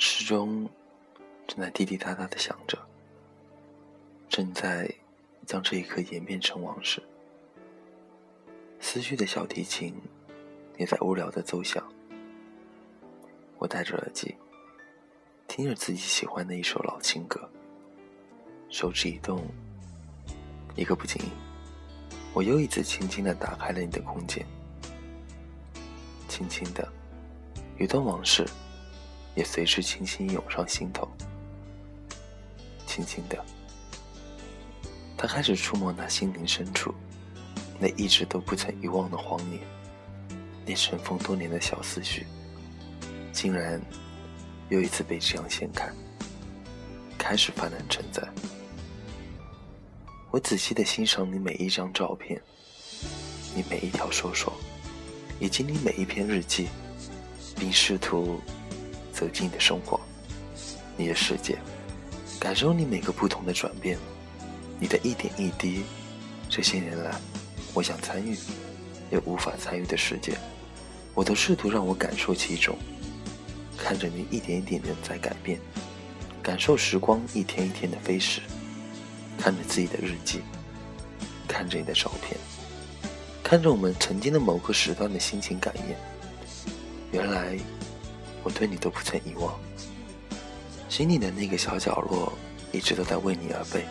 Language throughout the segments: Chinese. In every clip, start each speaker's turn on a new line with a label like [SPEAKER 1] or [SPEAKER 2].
[SPEAKER 1] 时钟正在滴滴答答的响着，正在将这一刻演变成往事。思绪的小提琴也在无聊的奏响。我戴着耳机，听着自己喜欢的一首老情歌，手指一动，一个不经意，我又一次轻轻的打开了你的空间，轻轻的，一段往事也随之轻轻涌上心头，轻轻的，他开始触摸那心灵深处。那一直都不曾遗忘的荒年，那尘封多年的小思绪，竟然又一次被这样掀开，开始泛滥成灾。我仔细的欣赏你每一张照片，你每一条说说，以及你每一篇日记，并试图走进你的生活，你的世界，感受你每个不同的转变，你的一点一滴，这些年来。我想参与，又无法参与的世界，我都试图让我感受其中，看着你一点一点的在改变，感受时光一天一天的飞逝，看着自己的日记，看着你的照片，看着我们曾经的某个时段的心情感应。原来我对你都不曾遗忘，心里的那个小角落一直都在为你而备，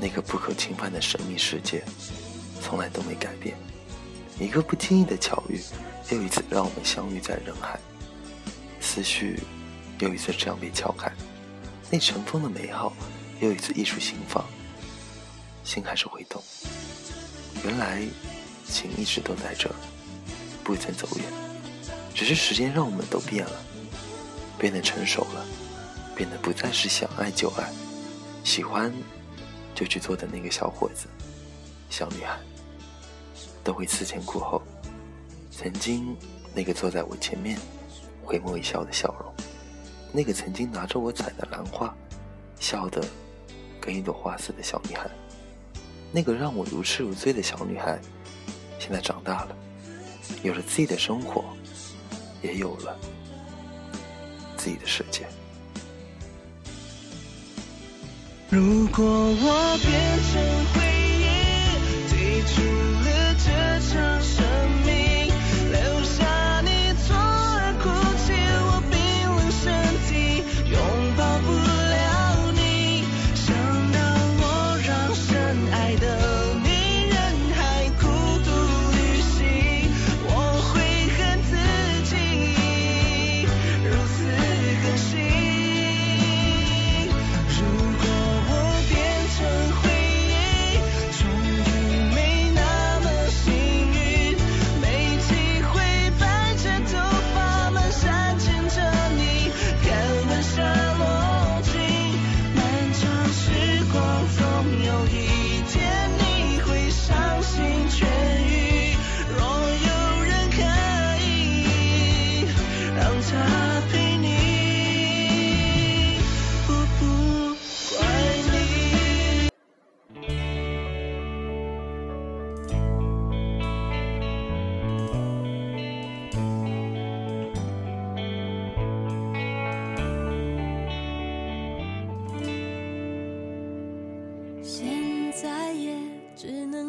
[SPEAKER 1] 那个不可侵犯的神秘世界。从来都没改变，一个不经意的巧遇，又一次让我们相遇在人海，思绪又一次这样被敲开，那尘封的美好又一次溢出心房，心还是会动。原来情一直都在这，不曾走远，只是时间让我们都变了，变得成熟了，变得不再是想爱就爱，喜欢就去做的那个小伙子。小女孩都会思前顾后，曾经那个坐在我前面回眸一笑的笑容，那个曾经拿着我采的兰花笑得跟一朵花似的小女孩，那个让我如痴如醉的小女孩，现在长大了，有了自己的生活，也有了自己的世界。
[SPEAKER 2] 如果我变成。回忆，退出了这场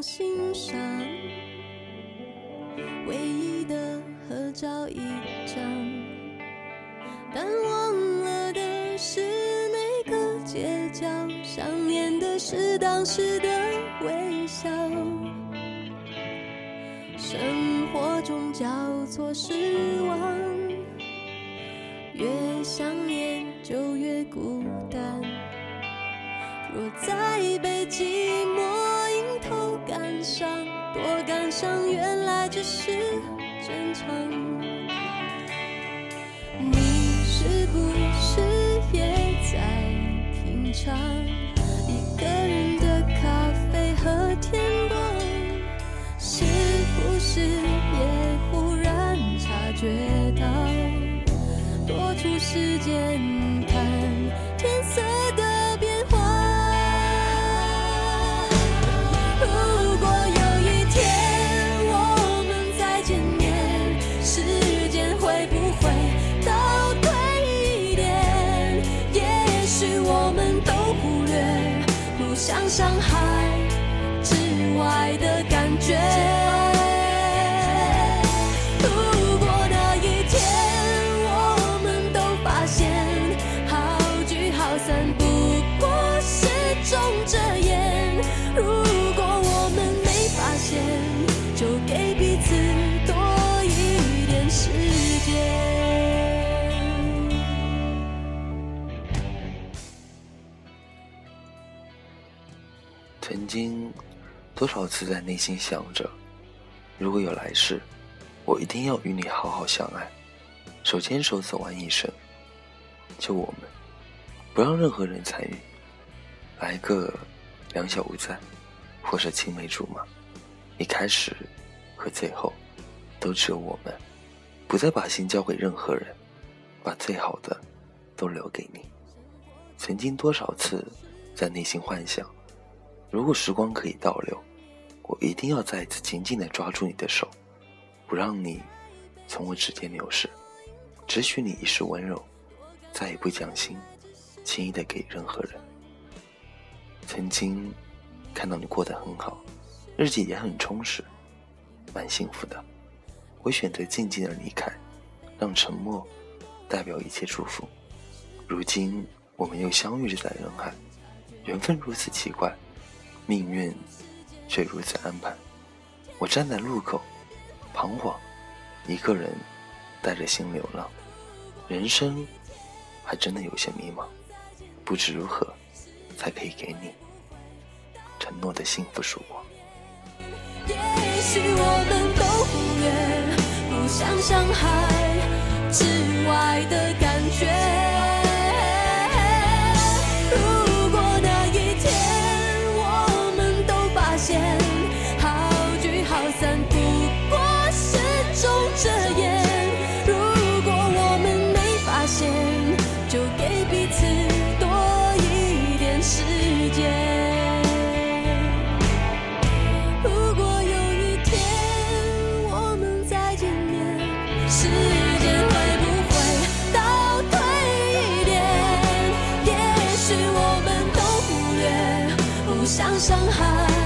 [SPEAKER 2] 心上，唯一的合
[SPEAKER 3] 照一张，但忘了的是那个街角，想念的是当时的微笑。生活中交错失望，越想念就越孤单。若再被寂寞迎头赶上，多感伤，原来只是。正常，你是不是也在品尝伤害之外的感觉。多
[SPEAKER 1] 少次在内心想着，如果有来世，我一定要与你好好相爱，手牵手走完一生。就我们，不让任何人参与，来个两小无猜，或是青梅竹马，一开始和最后，都只有我们，不再把心交给任何人，把最好的都留给你。曾经多少次在内心幻想。如果时光可以倒流，我一定要再一次紧紧地抓住你的手，不让你从我指尖流逝，只许你一世温柔，再也不将心轻易的给任何人。曾经看到你过得很好，日记也很充实，蛮幸福的。我选择静静的离开，让沉默代表一切祝福。如今我们又相遇在人海，缘分如此奇怪。命运却如此安排，我站在路口，彷徨，一个人带着心流浪，人生还真的有些迷茫，不知如何才可以给你承诺的幸福曙光。
[SPEAKER 3] 也许我们都忽略不想伤害之外的感觉。伤害。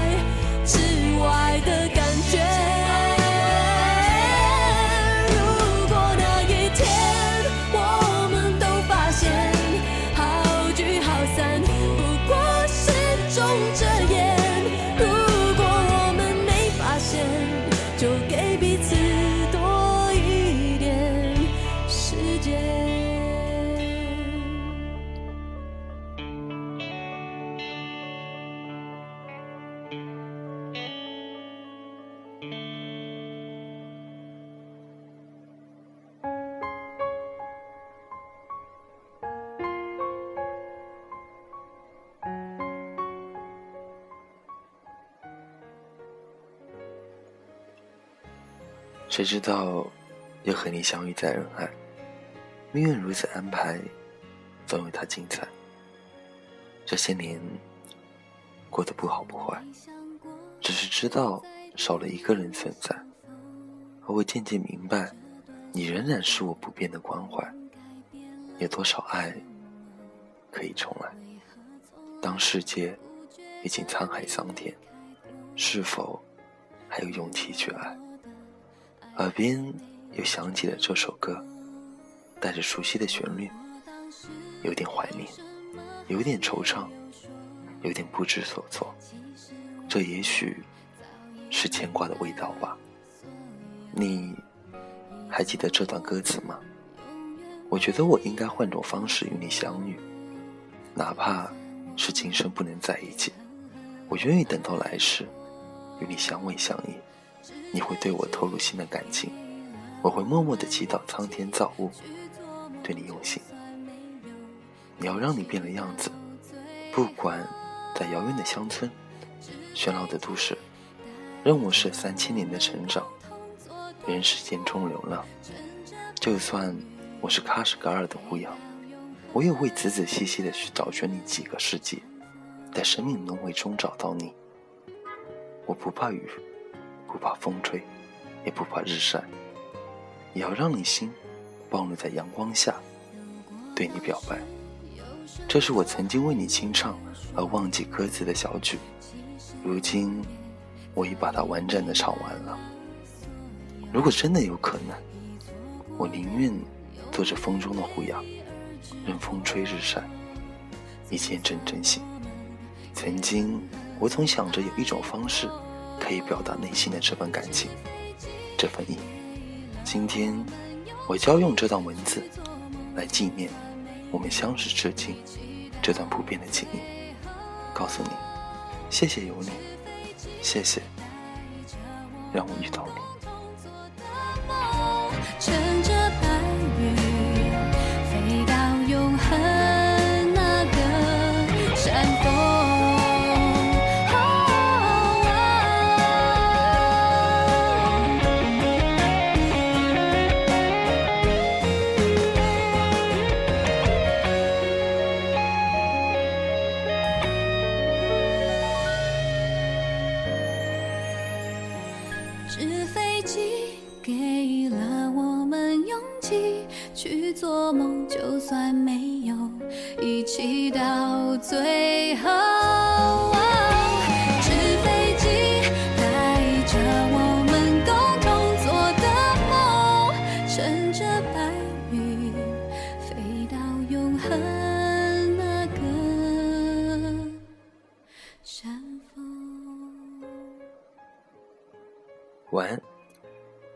[SPEAKER 1] 谁知道又和你相遇在人海，命运如此安排，总有它精彩。这些年过得不好不坏，只是知道少了一个人存在，而我渐渐明白，你仍然是我不变的关怀。有多少爱可以重来？当世界已经沧海桑田，是否还有勇气去爱？耳边又响起了这首歌，带着熟悉的旋律，有点怀念，有点惆怅，有点不知所措。这也许是牵挂的味道吧。你还记得这段歌词吗？我觉得我应该换种方式与你相遇，哪怕是今生不能在一起，我愿意等到来世与你相偎相依。你会对我透露新的感情，我会默默的祈祷苍天造物对你用心。你要让你变了样子，不管在遥远的乡村、喧闹的都市，任我是三千年的成长，人世间中流浪。就算我是喀什噶尔的胡杨，我也会仔仔细细的去找寻你几个世纪，在生命轮回中找到你。我不怕雨。不怕风吹，也不怕日晒，也要让你心暴露在阳光下，对你表白。这是我曾经为你清唱而忘记歌词的小曲，如今我已把它完整的唱完了。如果真的有可能，我宁愿做这风中的胡杨，任风吹日晒，一见真真心。曾经，我总想着有一种方式，可以表达内心的这份感情，这份意。今天，我将用这段文字，来纪念我们相识至今这段不变的情谊。告诉你，谢谢有你，谢谢让我遇到你。
[SPEAKER 3] 纸飞机给了我们勇气去做梦，就算没有一起到最后。
[SPEAKER 1] 晚安，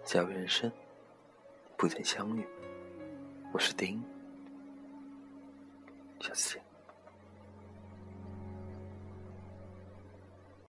[SPEAKER 1] 假如人生不曾相遇，我是丁，下次见。